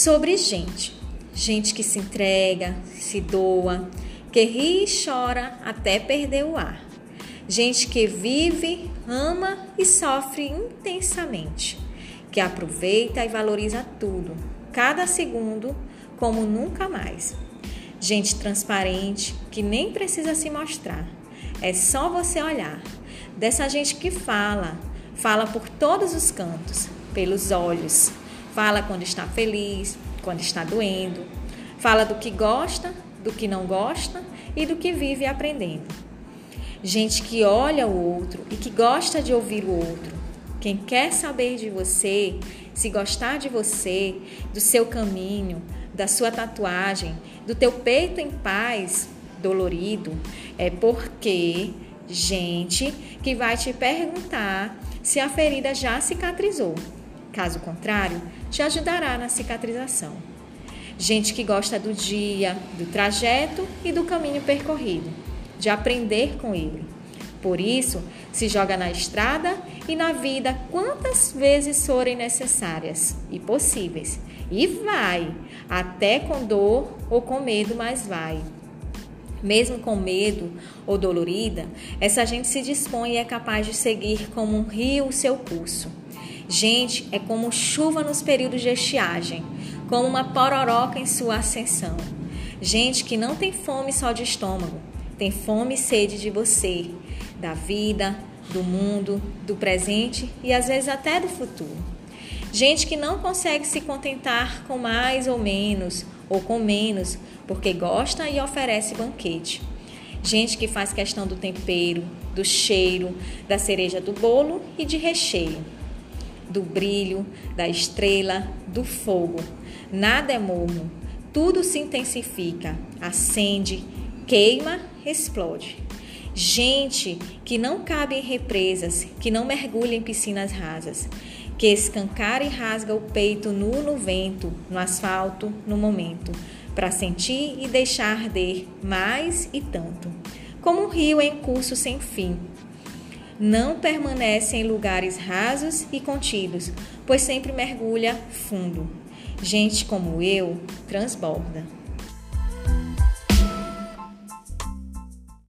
sobre gente. Gente que se entrega, se doa, que ri e chora até perder o ar. Gente que vive, ama e sofre intensamente, que aproveita e valoriza tudo, cada segundo, como nunca mais. Gente transparente que nem precisa se mostrar, é só você olhar. Dessa gente que fala, fala por todos os cantos, pelos olhos, fala quando está feliz, quando está doendo, fala do que gosta, do que não gosta e do que vive aprendendo. Gente que olha o outro e que gosta de ouvir o outro. Quem quer saber de você, se gostar de você, do seu caminho, da sua tatuagem, do teu peito em paz, dolorido, é porque gente que vai te perguntar se a ferida já cicatrizou. Caso contrário, te ajudará na cicatrização. Gente que gosta do dia, do trajeto e do caminho percorrido, de aprender com ele. Por isso, se joga na estrada e na vida quantas vezes forem necessárias e possíveis. E vai, até com dor ou com medo, mas vai. Mesmo com medo ou dolorida, essa gente se dispõe e é capaz de seguir como um rio o seu curso. Gente, é como chuva nos períodos de estiagem, como uma pororoca em sua ascensão. Gente que não tem fome só de estômago, tem fome e sede de você, da vida, do mundo, do presente e às vezes até do futuro. Gente que não consegue se contentar com mais ou menos, ou com menos, porque gosta e oferece banquete. Gente que faz questão do tempero, do cheiro, da cereja do bolo e de recheio, do brilho, da estrela, do fogo. Nada é morno, tudo se intensifica, acende, queima, explode. Gente que não cabe em represas, que não mergulha em piscinas rasas, que escancara e rasga o peito nu no vento, no asfalto, no momento, para sentir e deixar arder mais e tanto, como um rio em curso sem fim. Não permanece em lugares rasos e contidos, pois sempre mergulha fundo. Gente como eu transborda.